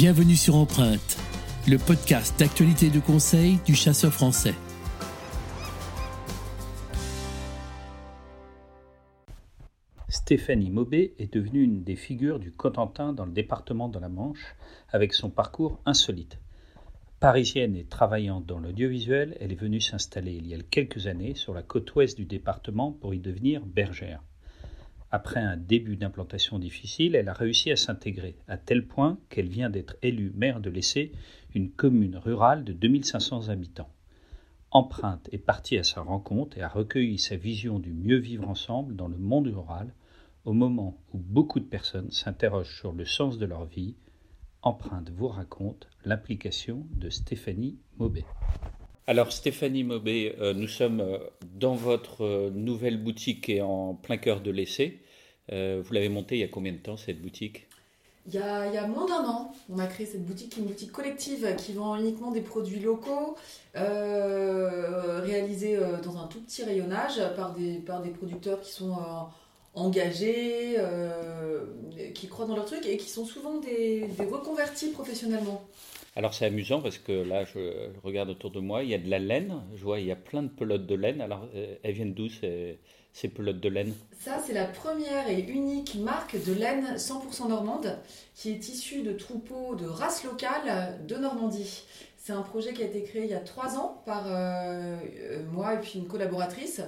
Bienvenue sur Empreinte, le podcast d'actualité et de conseil du chasseur français. Stéphanie Maubé est devenue une des figures du Cotentin dans le département de la Manche avec son parcours insolite. Parisienne et travaillant dans l'audiovisuel, elle est venue s'installer il y a quelques années sur la côte ouest du département pour y devenir bergère. Après un début d'implantation difficile, elle a réussi à s'intégrer, à tel point qu'elle vient d'être élue maire de l'Essai, une commune rurale de 2500 habitants. Empreinte est partie à sa rencontre et a recueilli sa vision du mieux vivre ensemble dans le monde rural, au moment où beaucoup de personnes s'interrogent sur le sens de leur vie. Empreinte vous raconte l'implication de Stéphanie Maubet. Alors Stéphanie Maubé, euh, nous sommes euh, dans votre euh, nouvelle boutique et en plein cœur de l'essai. vous l'avez montée il y a combien de temps cette boutique? Il y, a, moins d'un an, on a créé cette boutique, une boutique collective qui vend uniquement des produits locaux, réalisés dans un tout petit rayonnage par des, par des producteurs qui sont engagés, qui croient dans leur truc et qui sont souvent des reconvertis professionnellement. Alors c'est amusant parce que là, je regarde autour de moi, il y a de la laine. Je vois, il y a plein de pelotes de laine. Alors euh, elles viennent d'où ces, ces pelotes de laine? Ça, c'est la première et unique marque de laine 100% normande qui est issue de troupeaux de race locale de Normandie. C'est un projet qui a été créé il y a trois ans par euh, euh, moi et puis une collaboratrice.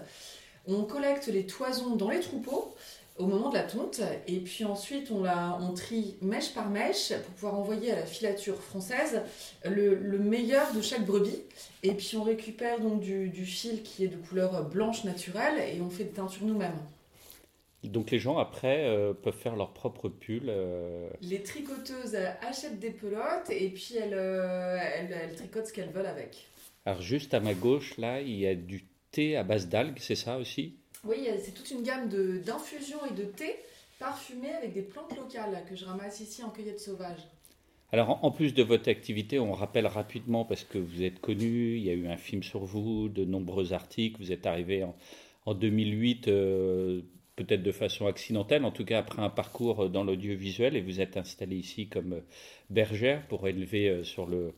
On collecte les toisons dans les troupeaux au moment de la tonte. Et puis ensuite, on, la, on trie mèche par mèche pour pouvoir envoyer à la filature française le, meilleur de chaque brebis. Et puis on récupère donc du, fil qui est de couleur blanche naturelle et on fait des teintures nous-mêmes. Donc les gens après euh, peuvent faire leur propre pull. Euh. Les tricoteuses achètent des pelotes et puis elles, euh, elles, elles tricotent ce qu'elles veulent avec. Alors juste à ma gauche là, il y a du thé à base d'algues, c'est ça aussi? Oui, c'est toute une gamme d'infusions et de thé parfumés avec des plantes locales que je ramasse ici en cueillette sauvage. Alors, en plus de votre activité, on rappelle rapidement, parce que vous êtes connu, il y a eu un film sur vous, de nombreux articles, vous êtes arrivé en, 2008, euh, peut-être de façon accidentelle, en tout cas après un parcours dans l'audiovisuel, et vous êtes installé ici comme bergère pour élever euh, sur le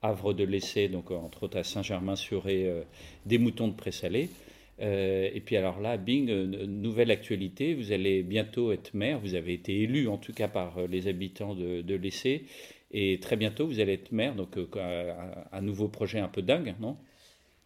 havre de l'Essai, donc entre autres à Saint-Germain-sur-Ré, euh, des moutons de présalé. Euh, et puis alors là, bing, euh, nouvelle actualité, vous allez bientôt être maire, vous avez été élu en tout cas par euh, les habitants de, de l'Essai, et très bientôt vous allez être maire, donc un, nouveau projet un peu dingue, non?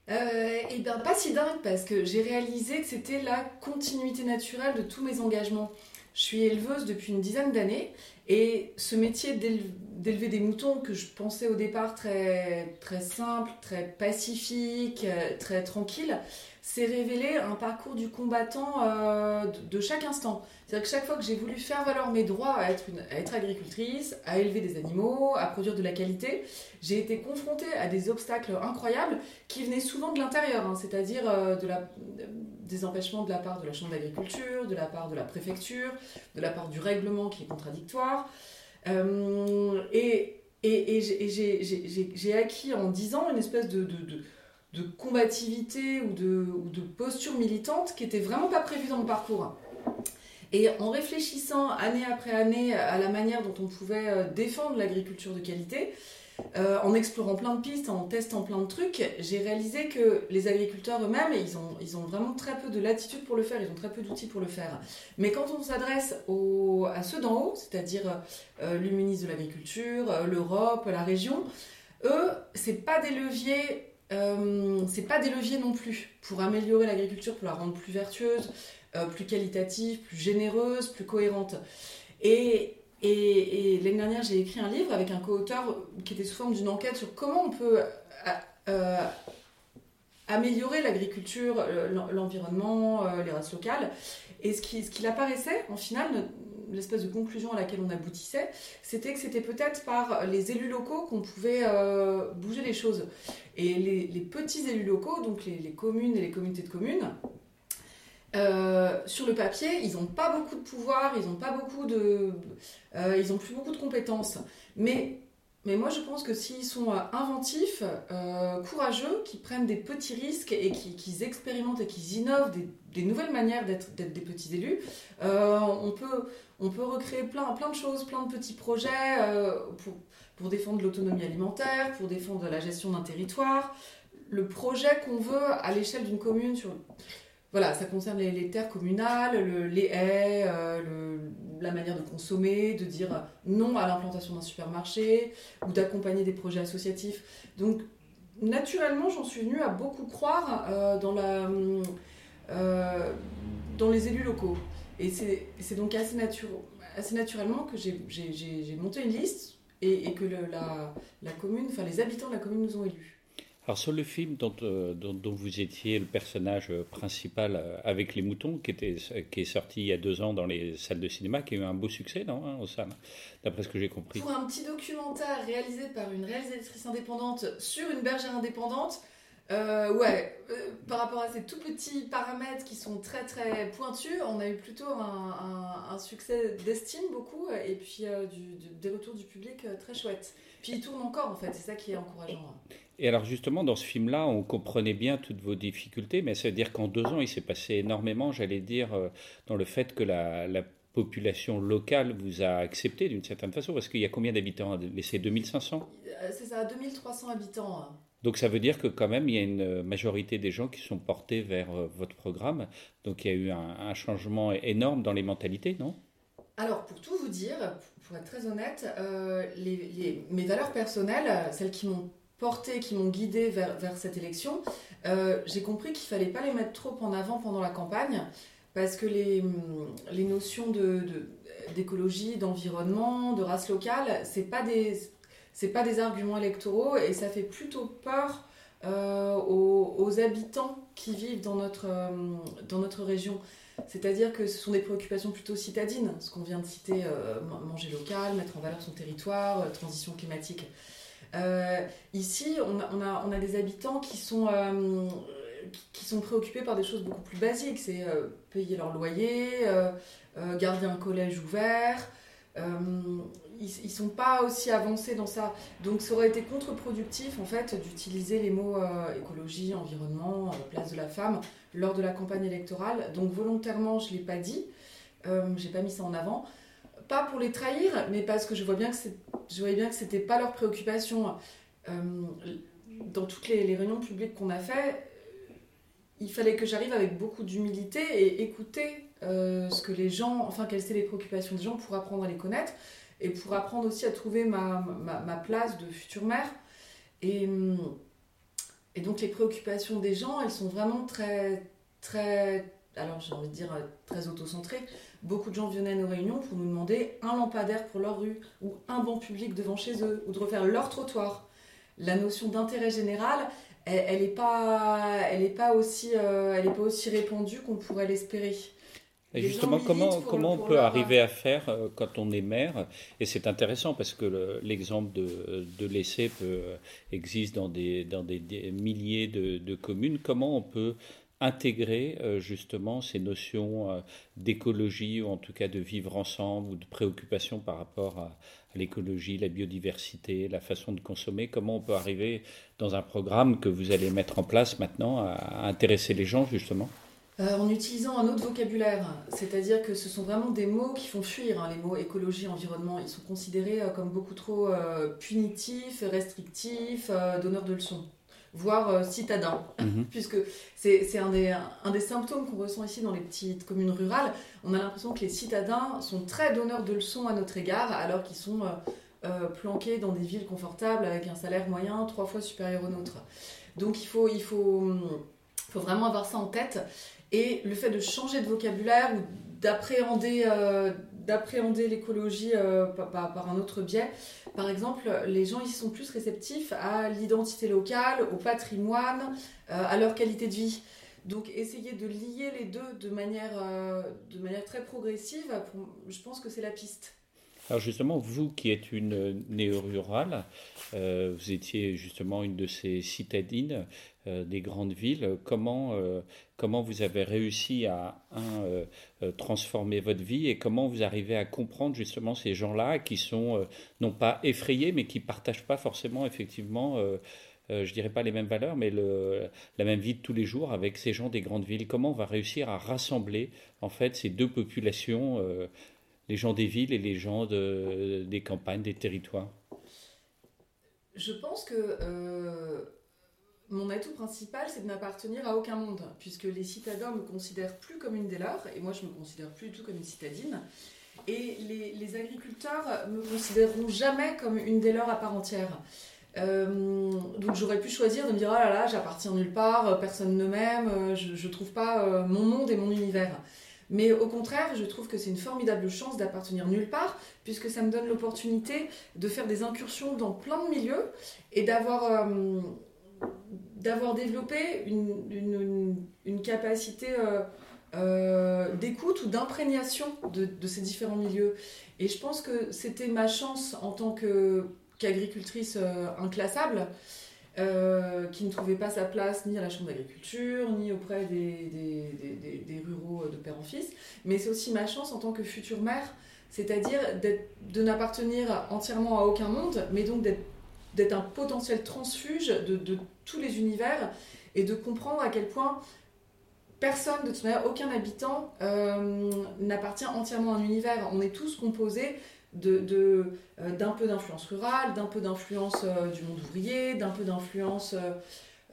Eh bien pas si dingue, parce que j'ai réalisé que c'était la continuité naturelle de tous mes engagements. Je suis éleveuse depuis une dizaine d'années, et ce métier d'élever des moutons que je pensais au départ très, très simple, très pacifique, très tranquille, s'est révélé un parcours du combattant euh, de, chaque instant. C'est-à-dire que chaque fois que j'ai voulu faire valoir mes droits à être, à être agricultrice, à élever des animaux, à produire de la qualité, j'ai été confrontée à des obstacles incroyables qui venaient souvent de l'intérieur, hein. c'est-à-dire euh, de la, des empêchements de la part de la Chambre d'agriculture, de la part de la préfecture, de la part du règlement qui est contradictoire. Euh, et j'ai acquis en 10 ans une espèce de, combativité ou de, ou de posture militante qui était vraiment pas prévue dans mon parcours. Et en réfléchissant année après année à la manière dont on pouvait euh, défendre l'agriculture de qualité, euh, en explorant plein de pistes, en testant plein de trucs, j'ai réalisé que les agriculteurs eux-mêmes, ils ont, vraiment très peu de latitude pour le faire, ils ont très peu d'outils pour le faire. Mais quand on s'adresse à ceux d'en haut, c'est-à-dire euh, ministre de l'Agriculture, l'Europe, la région, eux, c'est pas des leviers euh, c'est pas des leviers non plus pour améliorer l'agriculture, pour la rendre plus vertueuse, euh, plus qualitative, plus généreuse, plus cohérente. Et, et, l'année dernière, j'ai écrit un livre avec un co-auteur qui était sous forme d'une enquête sur comment on peut euh, améliorer l'agriculture, l'environnement, les races locales. Et ce qui, ce qui apparaissait, en final, l'espèce de conclusion à laquelle on aboutissait, c'était que c'était peut-être par les élus locaux qu'on pouvait euh, bouger les choses. Et les, petits élus locaux, donc les, communes et les communautés de communes, euh, sur le papier, ils n'ont pas beaucoup de pouvoir, ils n'ont pas beaucoup de, euh, ils ont plus beaucoup de compétences. Mais mais moi, je pense que s'ils sont inventifs, courageux, qui prennent des petits risques et qui, expérimentent et qui innovent des, nouvelles manières d'être des petits élus, on, peut, on peut recréer plein, plein de choses, plein de petits projets. Euh, pour défendre l'autonomie alimentaire, pour défendre la gestion d'un territoire. Le projet qu'on veut à l'échelle d'une commune sur voilà, ça concerne les, terres communales, les haies, euh, la manière de consommer, de dire non à l'implantation d'un supermarché ou d'accompagner des projets associatifs. Donc, naturellement, j'en suis venue à beaucoup croire euh, dans, la, euh, dans les élus locaux. Et c'est donc assez, assez naturellement que j'ai monté une liste et, que la, la commune, enfin les habitants de la commune nous ont élus. Alors sur le film euh, dont, dont, vous étiez le personnage euh, principal euh, avec les moutons, qui, était, qui est sorti il y a deux ans dans les salles de cinéma, qui a eu un beau succès, non, au sein, d'après ce que j'ai compris. Pour un petit documentaire réalisé par une réalisatrice indépendante sur une bergère indépendante, ouais, par rapport à ces tout petits paramètres qui sont très très pointus, on a eu plutôt un, un, succès d'estime beaucoup, et puis du, des retours du public très chouettes. Puis il tourne encore en fait, c'est ça qui est encourageant. Et alors justement, dans ce film-là, on comprenait bien toutes vos difficultés, mais ça veut dire qu'en deux ans, il s'est passé énormément, j'allais dire, euh, dans le fait que la, population locale vous a accepté d'une certaine façon, parce qu'il y a combien d'habitants C'est 2500 euh, C'est ça, 2300 habitants. Donc ça veut dire que quand même, il y a une majorité des gens qui sont portés vers euh, votre programme. Donc il y a eu un, changement énorme dans les mentalités, non? Alors, pour tout vous dire, pour être très honnête, mes valeurs personnelles, celles qui m'ont qui m'ont guidé vers, cette élection, euh, j'ai compris qu'il fallait pas les mettre trop en avant pendant la campagne parce que les, notions d'écologie, d'environnement, de race locale, c'est pas des c'est pas des arguments électoraux et ça fait plutôt peur euh, aux, habitants qui vivent dans notre, euh, dans notre région. C'est-à-dire que ce sont des préoccupations plutôt citadines, ce qu'on vient de citer, manger local, mettre en valeur son territoire, transition climatique. Euh, ici, on a, on, a, des habitants qui sont, euh, qui sont préoccupés par des choses beaucoup plus basiques. C'est euh, payer leur loyer, garder un collège ouvert. Ils ne sont pas aussi avancés dans ça. Donc ça aurait été contre-productif en fait d'utiliser les mots écologie, environnement, place de la femme lors de la campagne électorale. Donc volontairement, je ne l'ai pas dit. j'ai pas mis ça en avant pas pour les trahir, mais parce que je vois bien que je voyais pas leur préoccupation. Euh, dans toutes les, réunions publiques qu'on a fait, il fallait que j'arrive avec beaucoup d'humilité et écouter euh, ce que les gens, enfin quelles étaient les préoccupations des gens pour apprendre à les connaître et pour apprendre aussi à trouver ma, ma, place de future mère. Et, et donc les préoccupations des gens, elles sont vraiment très, très, alors j'ai envie de dire très auto-centrées beaucoup de gens venaient à nos réunions pour nous demander un lampadaire pour leur rue ou un banc public devant chez eux ou de refaire leur trottoir. La notion d'intérêt général, elle n'est pas, pas, euh, pas aussi répandue qu'on pourrait l'espérer. Et justement, comment, comment on peut arriver à faire euh, quand on est maire? Et c'est intéressant parce que l'exemple de, de l'essai existe dans des, dans des, milliers de, de, communes. Comment on peut intégrer euh, justement ces notions euh, d'écologie ou en tout cas de vivre ensemble ou de préoccupation par rapport à, l'écologie, la biodiversité, la façon de consommer, comment on peut arriver dans un programme que vous allez mettre en place maintenant à, intéresser les gens justement? Euh, en utilisant un autre vocabulaire, c'est-à-dire que ce sont vraiment des mots qui font fuir, hein, les mots écologie, environnement, ils sont considérés comme beaucoup trop punitifs, restrictifs, donneurs de leçons voire euh, citadins, mhm. puisque c'est un des, un des symptômes qu'on ressent ici dans les petites communes rurales. On a l'impression que les citadins sont très donneurs de leçons à notre égard, alors qu'ils sont euh, euh, planqués dans des villes confortables avec un salaire moyen trois fois supérieur au nôtre. Donc il faut, il faut, faut vraiment avoir ça en tête. Et le fait de changer de vocabulaire ou d'appréhender d'appréhender l'écologie euh, par, un autre biais. Par exemple, les gens ici sont plus réceptifs à l'identité locale, au patrimoine, euh, à leur qualité de vie. Donc essayer de lier les deux euh, de manière très progressive, je pense que c'est la piste. Alors justement, vous qui êtes une néo-rurale, euh, vous étiez justement une de ces citadines euh, des grandes villes. Comment, euh, comment vous avez réussi à transformer votre vie et comment vous arrivez à comprendre justement ces gens-là qui sont non pas effrayés mais qui partagent pas forcément effectivement je dirais pas les mêmes valeurs, mais la même vie de tous les jours avec ces gens des grandes villes. Comment on va réussir à rassembler en fait ces deux populations les gens des villes et les gens de, des campagnes, des territoires Je pense que mon atout principal, c'est de n'appartenir à aucun monde, puisque les citadins me considèrent plus comme une des leurs, et moi je me considère plus du tout comme une citadine. Et les, agriculteurs me considéreront jamais comme une des leurs à part entière. Euh, donc j'aurais pu choisir de me dire oh là là, j'appartiens nulle part, personne ne m'aime, je, ne trouve pas euh, mon monde et mon univers. Mais au contraire, je trouve que c'est une formidable chance d'appartenir nulle part, puisque ça me donne l'opportunité de faire des incursions dans plein de milieux et d'avoir euh, d'avoir développé une, une, capacité euh, euh, d'écoute ou d'imprégnation de, ces différents milieux. Et je pense que c'était ma chance en tant qu'agricultrice inclassable, qui ne trouvait pas sa place ni à la chambre d'agriculture, ni auprès des, des, des, des, ruraux de père en fils. Mais c'est aussi ma chance en tant que future mère, c'est-à-dire de n'appartenir entièrement à aucun monde, mais donc d'être un potentiel transfuge de, de, tous les univers et de comprendre à quel point personne, de toute manière, aucun habitant euh, n'appartient entièrement à un univers. On est tous composés euh, d'un peu d'influence rurale, d'un peu d'influence euh, du monde ouvrier, d'un peu d'influence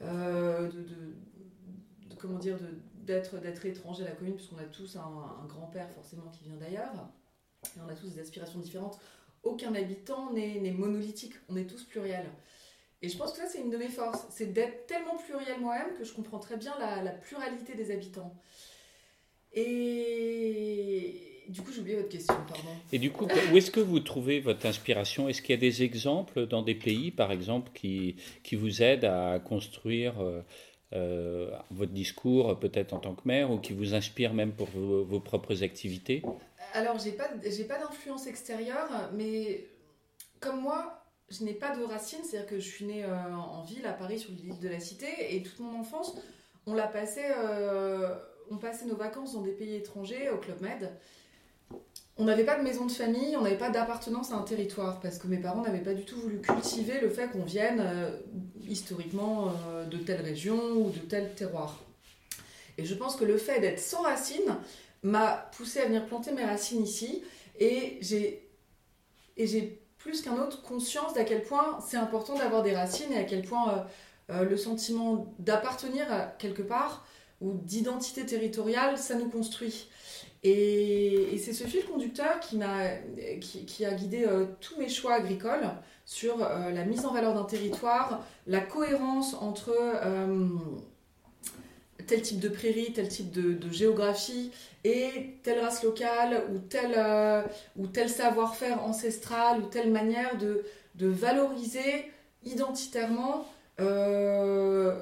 de, de, comment dire, d'être, d'être étranger à la commune, puisqu'on a tous un, grand-père forcément qui vient d'ailleurs, et on a tous des aspirations différentes aucun habitant n'est monolithique, on est tous pluriels. Et je pense que ça, c'est une de mes forces, c'est d'être tellement pluriel moi-même que je comprends très bien la, pluralité des habitants. Et du coup, j'ai oublié votre question, pardon. Et du coup, où est-ce que vous trouvez votre inspiration? Est-ce qu'il y a des exemples dans des pays, par exemple, qui, qui vous aident à construire euh, euh, votre discours, peut-être en tant que mère, ou qui vous inspirent même pour vos propres activités? Alors, j'ai pas, j'ai pas d'influence extérieure, mais comme moi, je n'ai pas de racines, c'est-à-dire que je suis née euh, en ville, à Paris, sur l'île de la Cité, et toute mon enfance, on l'a passé, euh, on passait nos vacances dans des pays étrangers, au Club Med. On n'avait pas de maison de famille, on n'avait pas d'appartenance à un territoire, parce que mes parents n'avaient pas du tout voulu cultiver le fait qu'on vienne euh, historiquement de telle région ou de tel terroir. Et je pense que le fait d'être sans racines, m'a poussé à venir planter mes racines ici. Et j'ai, plus qu'un autre conscience d'à quel point c'est important d'avoir des racines et à quel point euh, euh, le sentiment d'appartenir à quelque part ou d'identité territoriale, ça nous construit. Et, c'est ce fil conducteur qui, m'a, qui, a guidé euh, tous mes choix agricoles sur la mise en valeur d'un territoire, la cohérence entre tel type de prairie, tel type de, géographie, et telle race locale, ou tel, euh, tel savoir-faire ancestral, ou telle manière de, de valoriser identitairement euh,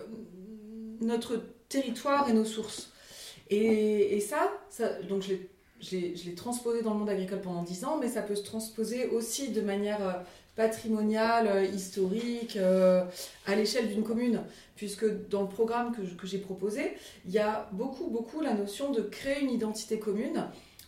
notre territoire et nos sources. Et, ça, donc je l'ai transposé dans le monde agricole pendant 10 ans, mais ça peut se transposer aussi de manière euh, patrimoniale, historique, à l'échelle d'une commune puisque dans le programme que, j'ai proposé, il y a beaucoup, beaucoup la notion de créer une identité commune.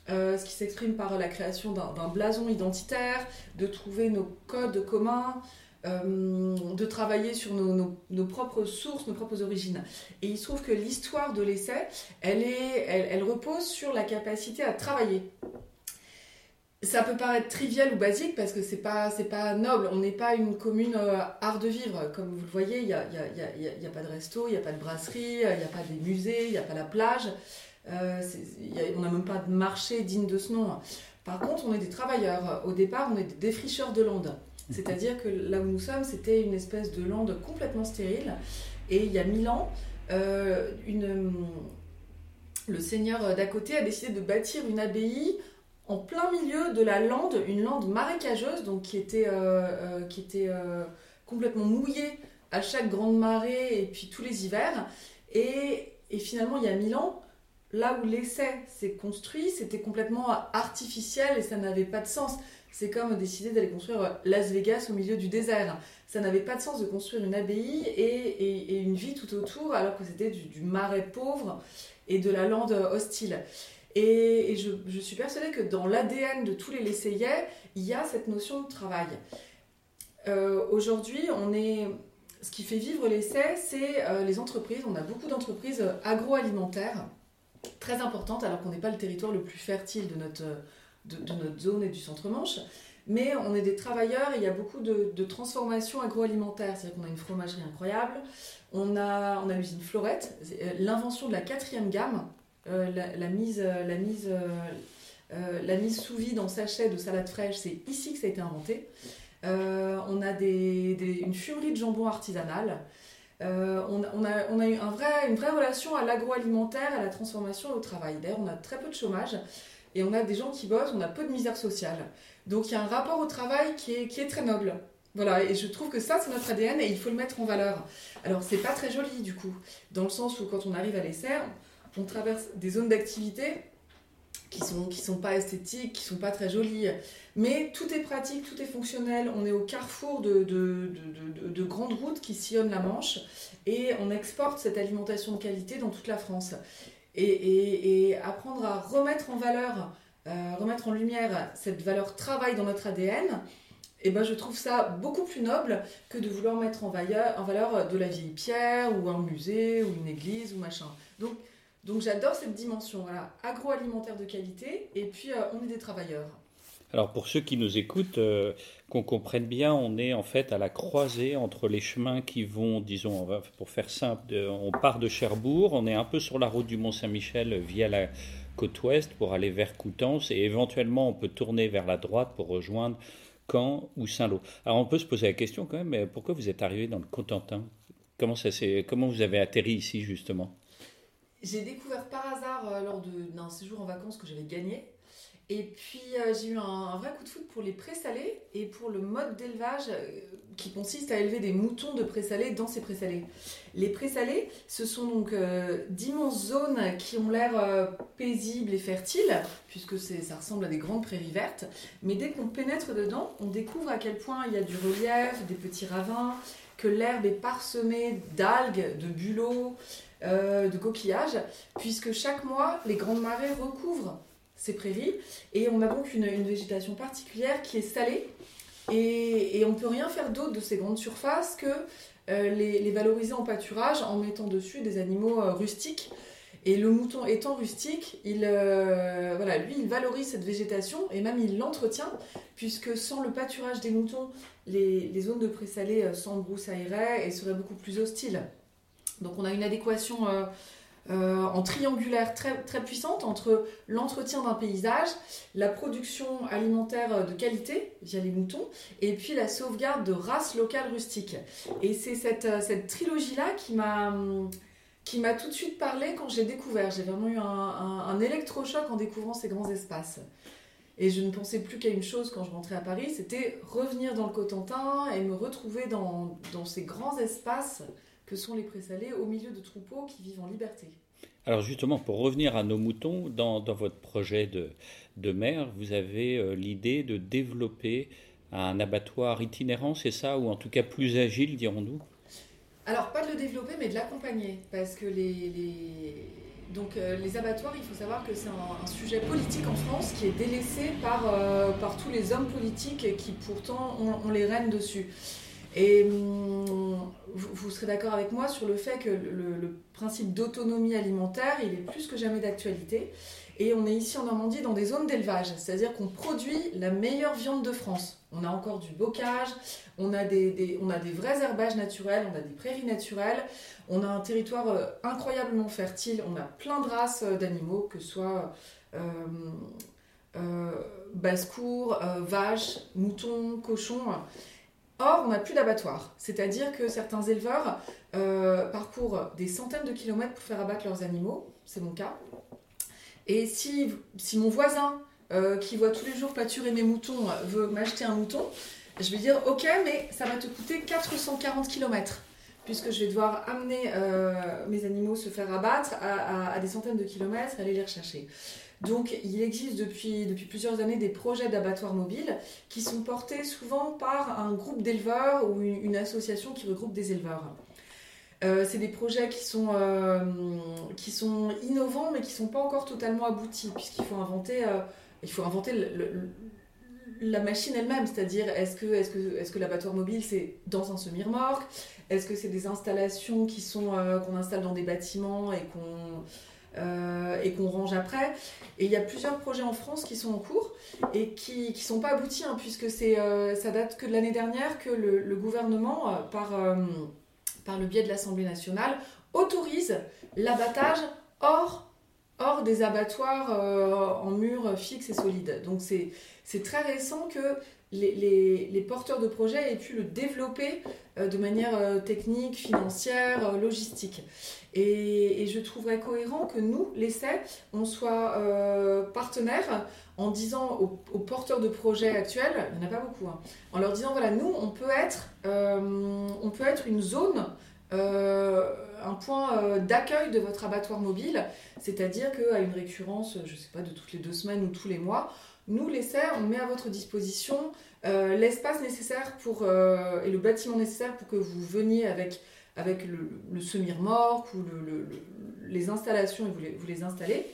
Euh, ce qui s'exprime par la création d'un blason identitaire, de trouver nos codes communs, euh, de travailler sur nos, propres sources, nos propres origines. Et il se trouve que l'histoire de l'essai, elle, elle repose sur la capacité à travailler ça peut paraître trivial ou basique parce que c'est pas c'est pas noble. On n'est pas une commune euh, art de vivre. Comme vous le voyez, il n'y a, y a, y a, pas de resto, il n'y a pas de brasserie, il n'y a pas des musées, il n'y a pas la plage. Euh, on n'a même pas de marché digne de ce nom. Par contre, on est des travailleurs. Au départ, on est des défricheurs de landes. C'est-à-dire que là où nous sommes, c'était une espèce de lande complètement stérile. Et il y a mille ans, euh, le seigneur d'à côté a décidé de bâtir une abbaye en plein milieu de la lande, une lande marécageuse, donc qui était, euh, euh, qui était complètement mouillée à chaque grande marée et puis tous les hivers. Et, finalement, il y a mille ans, là où l'essai s'est construit, c'était complètement artificiel et ça n'avait pas de sens. C'est comme décider d'aller construire Las Vegas au milieu du désert. Ça n'avait pas de sens de construire une abbaye et, une vie tout autour alors que c'était du, marais pauvre et de la lande hostile. Et, je, suis persuadée que dans l'ADN de tous les Lessayais, il y a cette notion de travail. Euh, aujourd'hui, on est... ce qui fait vivre l'essai, c'est euh, les entreprises. On a beaucoup d'entreprises agroalimentaires très importantes, alors qu'on n'est pas le territoire le plus fertile de notre, de, notre zone et du centre-manche. mais on est des travailleurs et il y a beaucoup de, transformations agroalimentaires. C'est-à-dire qu'on a une fromagerie incroyable, on a, on a l'usine Florette, l'invention de la quatrième gamme, la, mise, la mise euh, la mise sous vide en sachet de salade fraîche, c'est ici que ça a été inventé. Euh, on a une fumerie de jambon artisanale. Euh, on, a, eu une vraie relation à l'agroalimentaire, à la transformation et au travail. D'ailleurs, on a très peu de chômage et on a des gens qui bossent, on a peu de misère sociale. Donc il y a un rapport au travail qui est, très noble. Voilà, et je trouve que ça, c'est notre ADN et il faut le mettre en valeur. Alors, c'est pas très joli du coup, dans le sens où quand on arrive à l'essai, on traverse des zones d'activité qui sont qui sont pas esthétiques, qui sont pas très jolies. Mais tout est pratique, tout est fonctionnel. On est au carrefour de, de, de, grandes routes qui sillonnent la Manche et on exporte cette alimentation de qualité dans toute la France. Et, apprendre à remettre en valeur, euh, remettre en lumière cette valeur travail dans notre ADN, eh ben je trouve ça beaucoup plus noble que de vouloir mettre en valeur, en valeur de la vieille pierre ou un musée ou une église ou machin. Donc donc j'adore cette dimension, voilà, agroalimentaire de qualité, et puis euh, on est des travailleurs. Alors pour ceux qui nous écoutent, euh, qu'on comprenne bien, on est en fait à la croisée entre les chemins qui vont, disons, pour faire simple, on part de Cherbourg, on est un peu sur la route du Mont-Saint-Michel via la côte ouest pour aller vers Coutances, et éventuellement on peut tourner vers la droite pour rejoindre Caen ou Saint-Lô. Alors on peut se poser la question quand même, mais pourquoi vous êtes arrivé dans le Cotentin? Comment, ça comment vous avez atterri ici justement? J'ai découvert par hasard euh, lors d'un séjour en vacances que j'avais gagné. Et puis euh, j'ai eu un, vrai coup de foot pour les présalés et pour le mode d'élevage euh, qui consiste à élever des moutons de présalés dans ces présalés. Les présalés, ce sont donc d'immenses zones qui ont l'air paisibles et fertiles, puisque ça ressemble à des grandes prairies vertes. Mais dès qu'on pénètre dedans, on découvre à quel point il y a du relief, des petits ravins, que l'herbe est parsemée d'algues, de bulots, euh, de coquillages, puisque chaque mois, les grandes marées recouvrent ces prairies et on a donc une, végétation particulière qui est salée et, on ne peut rien faire d'autre de ces grandes surfaces que euh, les, valoriser en pâturage en mettant dessus des animaux euh, rustiques. Et le mouton étant rustique, il, voilà, lui, il valorise cette végétation et même il l'entretient, puisque sans le pâturage des moutons, les, les zones de présalé s'embroussailleraient et seraient beaucoup plus hostiles. Donc on a une adéquation euh, en triangulaire très, très puissante entre l'entretien d'un paysage, la production alimentaire de qualité via les moutons, et puis la sauvegarde de races locales rustiques. Et c'est cette, euh, cette trilogie-là qui m'a qui m'a tout de suite parlé quand j'ai découvert. J'ai vraiment eu un, un, électrochoc en découvrant ces grands espaces. Et je ne pensais plus qu'à une chose quand je rentrais à Paris, c'était revenir dans le Cotentin et me retrouver dans, dans ces grands espaces que sont les présalés au milieu de troupeaux qui vivent en liberté. Alors justement, pour revenir à nos moutons, dans, dans votre projet de, de maire, vous avez euh, l'idée de développer un abattoir itinérant, c'est ça? Ou en tout cas plus agile, dirons-nous? Alors pas de le développer, mais de l'accompagner. Parce que les, les... Donc, euh, les abattoirs, il faut savoir que c'est un, sujet politique en France qui est délaissé par, euh, par tous les hommes politiques qui pourtant ont, ont les rênes dessus. Et hum, vous, serez d'accord avec moi sur le fait que le, principe d'autonomie alimentaire, il est plus que jamais d'actualité. Et on est ici en Normandie dans des zones d'élevage, c'est-à-dire qu'on produit la meilleure viande de France. On a encore du bocage, on a des, on a des vrais herbages naturels, on a des prairies naturelles, on a un territoire euh, incroyablement fertile, on a plein de races euh, d'animaux, que ce soit euh basse-cour, vaches, moutons, cochons. Or, on n'a plus d'abattoir. C'est-à-dire que certains éleveurs euh, parcourent des centaines de kilomètres pour faire abattre leurs animaux. C'est mon cas. Et si, mon voisin, euh, qui voit tous les jours pâturer mes moutons, veut m'acheter un mouton, je vais dire Ok, mais ça va te coûter 440 km puisque je vais devoir amener euh, mes animaux se faire abattre à, à, des centaines de kilomètres, aller les rechercher. Donc il existe depuis, depuis plusieurs années des projets d'abattoirs mobiles qui sont portés souvent par un groupe d'éleveurs ou une, association qui regroupe des éleveurs. Euh, c'est des projets qui sont, euh, qui sont innovants mais qui ne sont pas encore totalement aboutis puisqu'il faut inventer, euh, il faut inventer la machine elle-même, c'est-à-dire est-ce que, est -ce que, est -ce que l'abattoir mobile c'est dans un semi-remorque? Est-ce que c'est des installations qui sont qu'on installe dans des bâtiments et qu'on et qu'on range après. Et il y a plusieurs projets en France qui sont en cours et qui ne sont pas aboutis, hein, puisque c'est, ça date que de l'année dernière que le, gouvernement, par, par le biais de l'Assemblée nationale, autorise l'abattage hors hors des abattoirs en murs fixes et solides. Donc c'est très récent que les, porteurs de projets aient pu le développer euh, de manière euh, technique, financière, euh, logistique. Et, je trouverais cohérent que nous, l'essai, on soit partenaires en disant aux, porteurs de projets actuels, il n'y en a pas beaucoup, hein, en leur disant, voilà, nous, on peut être, on peut être une zone un point d'accueil de votre abattoir mobile, c'est-à-dire qu'à une récurrence, je ne sais pas, de toutes les deux semaines ou tous les mois, nous, l'essai, on met à votre disposition euh, l'espace nécessaire pour, euh, et le bâtiment nécessaire pour que vous veniez avec, le, semi-remorque ou les installations et vous les, les installez.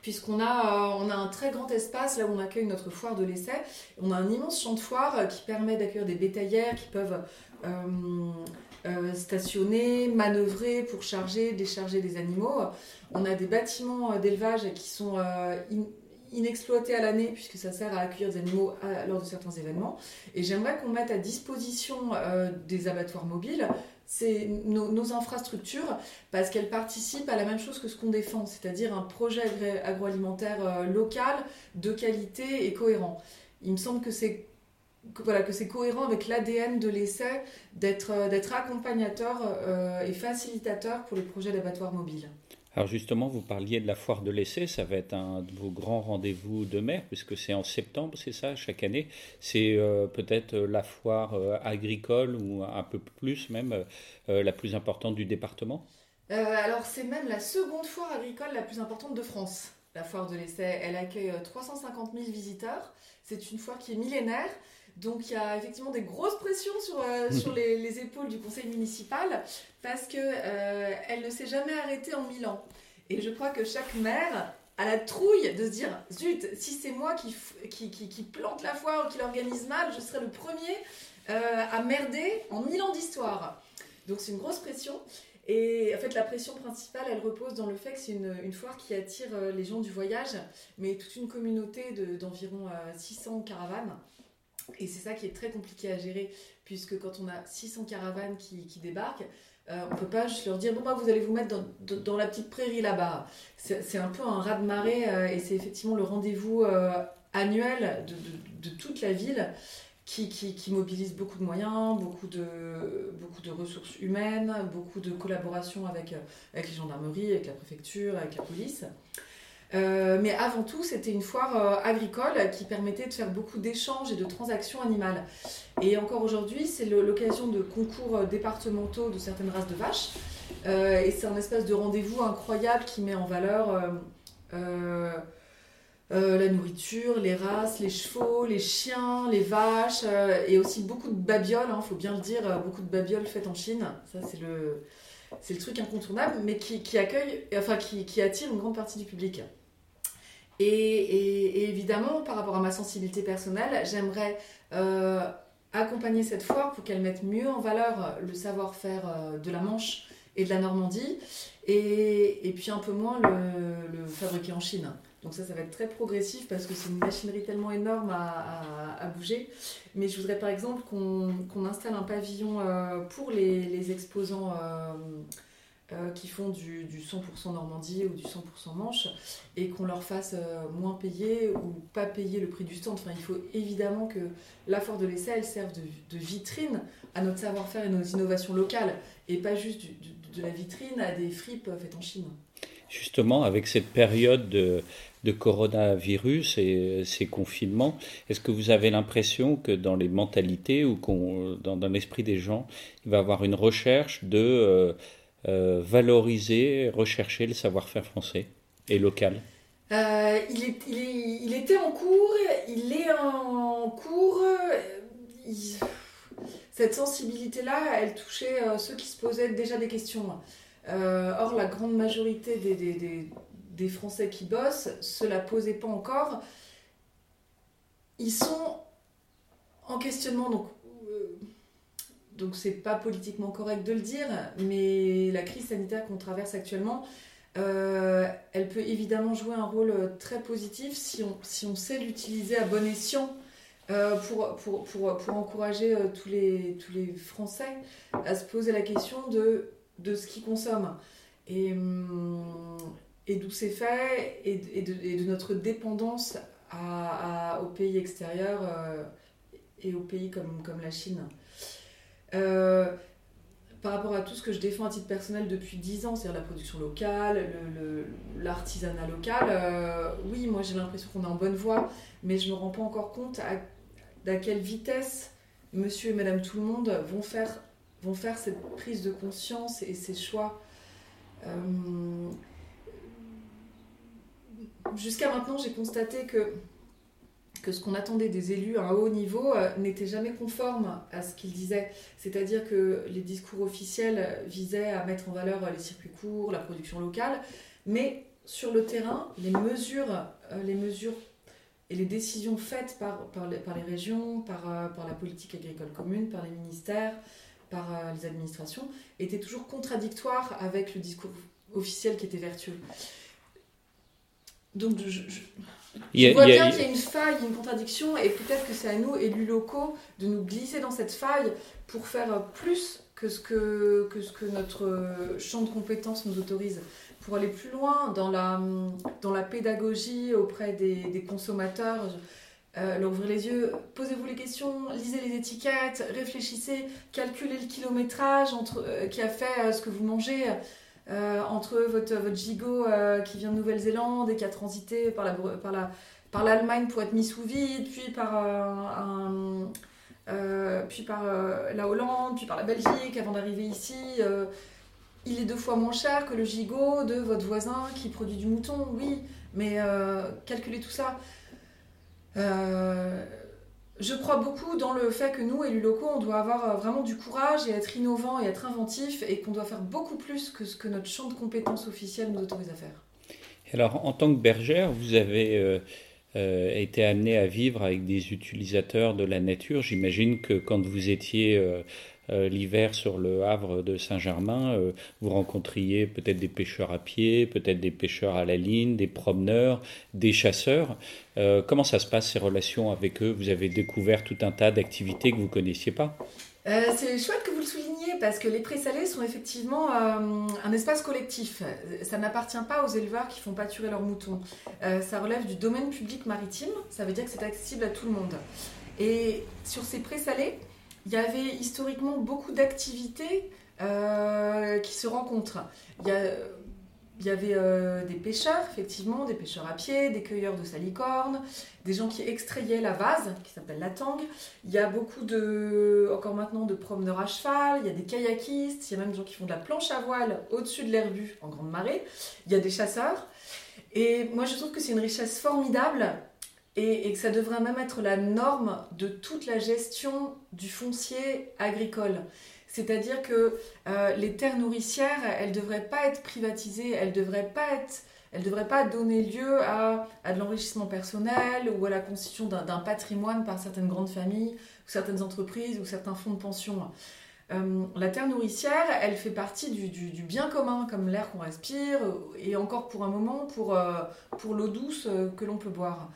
Puisqu'on a, euh, a un très grand espace là où on accueille notre foire de l'essai. On a un immense champ de foire qui permet d'accueillir des bétaillères qui peuvent stationner, manœuvrer pour charger, décharger des animaux. On a des bâtiments d'élevage qui sont inexploité à l'année puisque ça sert à accueillir des animaux lors de certains événements. Et j'aimerais qu'on mette à disposition euh, des abattoirs mobiles nos, infrastructures parce qu'elles participent à la même chose que ce qu'on défend, c'est-à-dire un projet agroalimentaire euh, local, de qualité et cohérent. Il me semble que c'est voilà, que cohérent avec l'ADN de l'essai d'être euh, accompagnateur et facilitateur pour les projets d'abattoirs mobiles. Alors justement, vous parliez de la foire de l'essai, ça va être un de vos grands rendez-vous de mer, puisque c'est en septembre, c'est ça, chaque année. C'est euh, peut-être la foire euh, agricole, ou un peu plus même, euh, la plus importante du département? Alors c'est même la seconde foire agricole la plus importante de France, la foire de l'essai. Elle accueille 350 000 visiteurs. C'est une foire qui est millénaire. Donc il y a effectivement des grosses pressions sur, sur les, les, épaules du conseil municipal parce qu'elle euh, ne s'est jamais arrêtée en Milan. Et je crois que chaque maire a la trouille de se dire zut, si c'est moi qui, qui, qui, plante la foire ou qui l'organise mal, je serai le premier euh, à merder en mille ans d'histoire. Donc c'est une grosse pression. Et en fait, la pression principale, elle repose dans le fait que c'est une, une, foire qui attire euh, les gens du voyage, mais toute une communauté d'environ 600 caravanes. Et c'est ça qui est très compliqué à gérer, puisque quand on a 600 caravanes qui, qui débarquent, euh, on ne peut pas juste leur dire bon bah vous allez vous mettre dans, la petite prairie là-bas. C'est un peu un raz de marée euh, et c'est effectivement le rendez-vous euh, annuel de, toute la ville qui, qui, mobilise beaucoup de moyens, beaucoup de, beaucoup de ressources humaines, beaucoup de collaboration avec, avec les gendarmeries, avec la préfecture, avec la police. Euh, mais avant tout, c'était une foire euh, agricole qui permettait de faire beaucoup d'échanges et de transactions animales. Et encore aujourd'hui, c'est l'occasion de concours euh, départementaux de certaines races de vaches. et c'est un espèce de rendez-vous incroyable qui met en valeur la nourriture, les races, les chevaux, les chiens, les vaches, et aussi beaucoup de babioles, il hein, faut bien le dire, beaucoup de babioles faites en Chine. Ça, c'est le, truc incontournable, mais qui, accueille, enfin qui attire une grande partie du public. Et, évidemment, par rapport à ma sensibilité personnelle, j'aimerais euh, accompagner cette foire pour qu'elle mette mieux en valeur le savoir-faire euh, de la Manche et de la Normandie, et, puis un peu moins le, fabriquer en Chine. Donc ça, ça va être très progressif parce que c'est une machinerie tellement énorme à, bouger. Mais je voudrais par exemple qu'on installe un pavillon euh, pour les, exposants euh, qui font du, 100% Normandie ou du 100% Manche et qu'on leur fasse euh, moins payer ou pas payer le prix du stand. Enfin, il faut évidemment que la Foire de l'essai elle serve de, vitrine à notre savoir-faire et nos innovations locales et pas juste de la vitrine à des fripes faites en Chine. Justement, avec cette période de, coronavirus et ces confinements, est-ce que vous avez l'impression que dans les mentalités ou dans, dans l'esprit des gens, il va y avoir une recherche de euh, euh, valoriser, rechercher le savoir-faire français et local euh, il, était en cours, il est en cours. cette sensibilité-là, elle touchait euh, ceux qui se posaient déjà des questions. or, la grande majorité des, Français qui bossent se la posaient pas encore. Ils sont en questionnement, donc donc c'est pas politiquement correct de le dire, mais la crise sanitaire qu'on traverse actuellement, euh, elle peut évidemment jouer un rôle très positif si on, si on sait l'utiliser à bon escient pour, pour, pour, pour, encourager tous, les, tous les Français à se poser la question de, de ce qu'ils consomment. Et, hum, et d'où c'est fait et, de, de, notre dépendance à, aux pays extérieurs euh, et aux pays comme, comme la Chine. Euh, par rapport à tout ce que je défends à titre personnel depuis 10 ans, c'est-à-dire la production locale, l'artisanat local, euh, oui, moi j'ai l'impression qu'on est en bonne voie, mais je ne me rends pas encore compte à, quelle vitesse monsieur et madame tout le monde vont faire, vont faire cette prise de conscience et ces choix. Euh, jusqu'à maintenant, j'ai constaté que, que ce qu'on attendait des élus à un haut niveau euh, n'était jamais conforme à ce qu'ils disaient. C'est-à-dire que les discours officiels visaient à mettre en valeur les circuits courts, la production locale, mais sur le terrain, les mesures, euh, les mesures et les décisions faites par, par, les, régions, par, euh, par la politique agricole commune, par les ministères, par les administrations, étaient toujours contradictoires avec le discours officiel qui était vertueux. Donc, je, vois bien qu'il y a une faille, une contradiction, et peut-être que c'est à nous, élus locaux, de nous glisser dans cette faille pour faire plus que ce que, que, ce que notre champ de compétences nous autorise, pour aller plus loin dans la, dans la pédagogie auprès des, des consommateurs. Euh, leur ouvrir les yeux, posez-vous les questions, lisez les étiquettes, réfléchissez, calculez le kilométrage entre, euh, qui a fait euh, ce que vous mangez. Euh, entre votre, votre gigot euh, qui vient de Nouvelle-Zélande et qui a transité par la, par la, par l'Allemagne pour être mis sous vide, puis par, euh, puis par la Hollande, puis par la Belgique avant d'arriver ici. il est deux fois moins cher que le gigot de votre voisin qui produit du mouton, oui, mais calculez tout ça je crois beaucoup dans le fait que nous, élus locaux, on doit avoir euh, vraiment du courage et être innovant et être inventif et qu'on doit faire beaucoup plus que ce que notre champ de compétences officielles nous autorise à faire. Alors, en tant que bergère, vous avez euh, euh, été amené à vivre avec des utilisateurs de la nature. J'imagine que quand vous étiez l'hiver sur le Havre de Saint-Germain, euh, vous rencontriez peut-être des pêcheurs à pied, peut-être des pêcheurs à la ligne, des promeneurs, des chasseurs. Euh, comment ça se passe ces relations avec eux? Vous avez découvert tout un tas d'activités que vous connaissiez pas? C'est chouette que vous le souligniez parce que les présalés sont effectivement un espace collectif. Ça n'appartient pas aux éleveurs qui font pâturer leurs moutons. ça relève du domaine public maritime, ça veut dire que c'est accessible à tout le monde. Et sur ces présalés, il y avait historiquement beaucoup d'activités euh, qui se rencontrent. Il y, avait euh, des pêcheurs, effectivement, des pêcheurs à pied, des cueilleurs de salicornes, des gens qui extrayaient la vase, qui s'appelle la tangue. Il y a beaucoup de, encore maintenant, de promeneurs à cheval, il y a des kayakistes, il y a même des gens qui font de la planche à voile au-dessus de l'herbu en grande marée. Il y a des chasseurs. Et moi, je trouve que c'est une richesse formidable et, que ça devrait même être la norme de toute la gestion du foncier agricole. C'est-à-dire que euh, les terres nourricières, elles ne devraient pas être privatisées, elles ne devraient pas être devrait pas donner lieu à, de l'enrichissement personnel ou à la constitution d'un patrimoine par certaines grandes familles, certaines entreprises ou certains fonds de pension. Euh, la terre nourricière, elle fait partie du, bien commun, comme l'air qu'on respire, et encore pour un moment pour, euh, pour l'eau douce que l'on peut boire.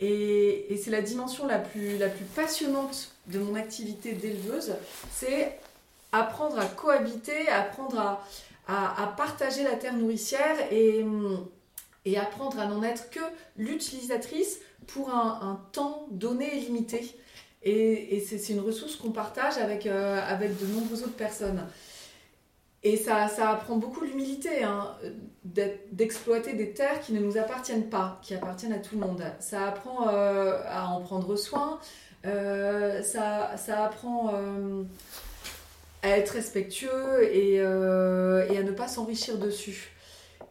Et, c'est la dimension la plus, la plus passionnante de mon activité d'éleveuse, c'est apprendre à cohabiter, apprendre à, à, partager la terre nourricière et, et apprendre à n'en être que l'utilisatrice pour un, temps donné et limité. Et, et c'est une ressource qu'on partage avec, euh, avec de nombreuses autres personnes. Et ça, ça apprend beaucoup l'humilité, hein, d'exploiter des terres qui ne nous appartiennent pas, qui appartiennent à tout le monde. Ça apprend euh, à en prendre soin, euh, ça, ça, apprend euh, à être respectueux et, à ne pas s'enrichir dessus.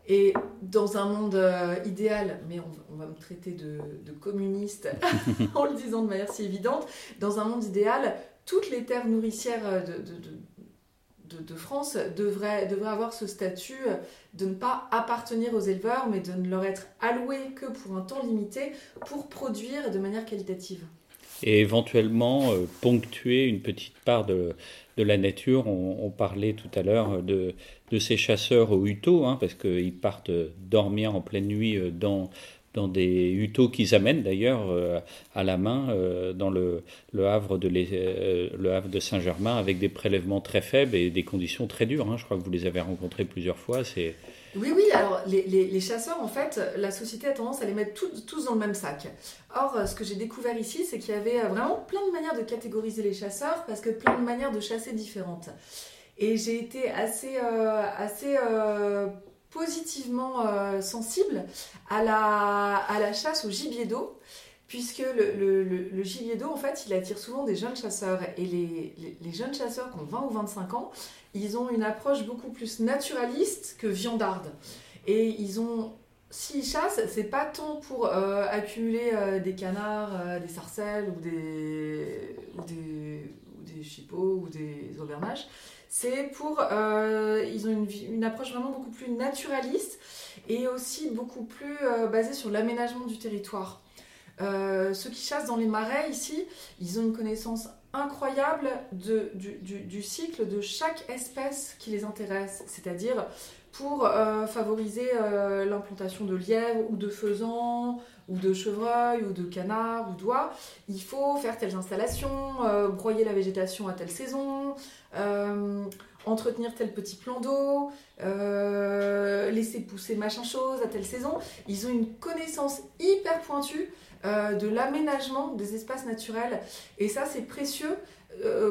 Et dans un monde idéal, mais on, va me traiter de, communiste en le disant de manière si évidente, dans un monde idéal, toutes les terres nourricières de, France devrait, devrait avoir ce statut de ne pas appartenir aux éleveurs, mais de ne leur être alloué que pour un temps limité pour produire de manière qualitative. et éventuellement ponctuer une petite part de, de la nature. On, parlait tout à l'heure de, de, ces chasseurs au huto, hein, parce qu'ils partent dormir en pleine nuit dans, dans des hutos qu'ils amènent d'ailleurs euh, à la main euh, dans le, le, havre de euh, de Saint-Germain avec des prélèvements très faibles et des conditions très dures. Hein. Je crois que vous les avez rencontrés plusieurs fois. C'est oui, oui, alors les, les, chasseurs, en fait, la société a tendance à les mettre tous dans le même sac. Or, ce que j'ai découvert ici, c'est qu'il y avait vraiment plein de manières de catégoriser les chasseurs, parce que plein de manières de chasser différentes. Et j'ai été assez, assez positivement euh, sensible à la, à la chasse au gibier d'eau, puisque le, le, gibier d'eau, en fait, il attire souvent des jeunes chasseurs. Et les, les, jeunes chasseurs qui ont 20 ou 25 ans, ils ont une approche beaucoup plus naturaliste que viandarde. Et ils ont s'ils chassent, c'est pas tant pour euh, accumuler euh, des canards, des sarcelles ou des, ou des, ou des chippeaux ou des aubernages c'est pour. Euh, ils ont une, une, approche vraiment beaucoup plus naturaliste et aussi beaucoup plus euh, basée sur l'aménagement du territoire. Euh, ceux qui chassent dans les marais ici, ils ont une connaissance incroyable de, du, du, cycle de chaque espèce qui les intéresse, c'est-à-dire pour favoriser l'implantation de lièvres ou de faisans ou de chevreuils ou de canards ou d'oies, il faut faire telles installations, broyer la végétation à telle saison, entretenir tel petit plan d'eau, euh, laisser pousser machin chose à telle saison. Ils ont une connaissance hyper pointue euh, de l'aménagement des espaces naturels. Et ça, c'est précieux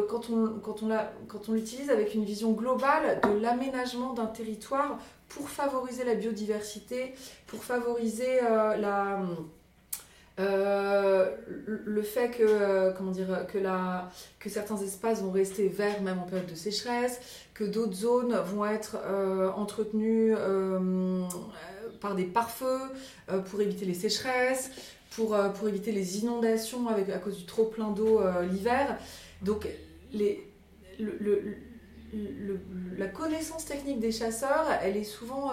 quand on l'utilise avec une vision globale de l'aménagement d'un territoire pour favoriser la biodiversité, pour favoriser la euh, le fait que, euh, comment dire, que, certains espaces vont rester verts même en période de sécheresse, que d'autres zones vont être euh, entretenues par des pare-feux pour éviter les sécheresses, pour, pour éviter les inondations avec, à cause du trop plein d'eau l'hiver. Donc la connaissance technique des chasseurs, elle est souvent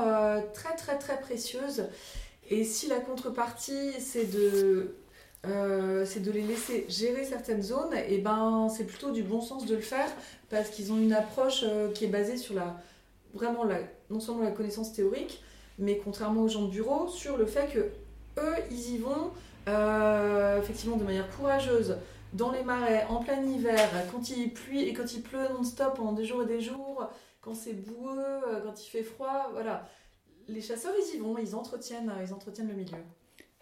très très très précieuse et si la contrepartie, c'est de, euh, de les laisser gérer certaines zones, et eh ben c'est plutôt du bon sens de le faire parce qu'ils ont une approche euh, qui est basée sur la, vraiment la, non seulement la connaissance théorique, mais contrairement aux gens de bureau, sur le fait que eux, ils y vont euh, effectivement de manière courageuse dans les marais, en plein hiver, quand il pluie et quand il pleut non-stop pendant des jours et des jours, quand c'est boueux, quand il fait froid, voilà les chasseurs, ils y vont, ils entretiennent, ils entretiennent le milieu.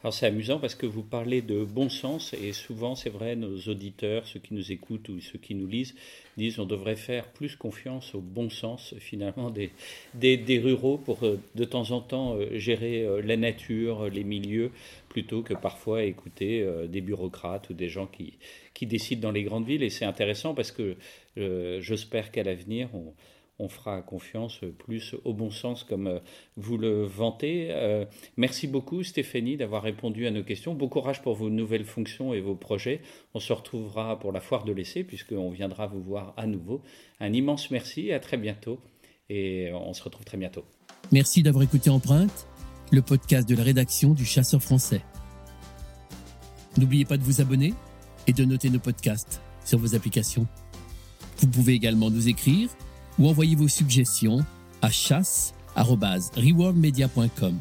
Alors c'est amusant parce que vous parlez de bon sens et souvent c'est vrai nos auditeurs, ceux qui nous écoutent ou ceux qui nous lisent disent on devrait faire plus confiance au bon sens finalement des, des, ruraux pour euh, de temps en temps euh, gérer euh, la nature, les milieux plutôt que parfois écouter des bureaucrates ou des gens qui, qui décident dans les grandes villes et c'est intéressant parce que j'espère qu'à l'avenir on on fera confiance plus au bon sens comme euh, vous le vantez. Euh, merci beaucoup Stéphanie d'avoir répondu à nos questions. Bon courage pour vos nouvelles fonctions et vos projets. On se retrouvera pour la foire de l'essai puisqu'on viendra vous voir à nouveau. Un immense merci, à très bientôt et on se retrouve très bientôt. Merci d'avoir écouté Empreinte, le podcast de la rédaction du Chasseur français. N'oubliez pas de vous abonner et de noter nos podcasts sur vos applications. Vous pouvez également nous écrire ou envoyez vos suggestions à chasse.rewardmedia.com.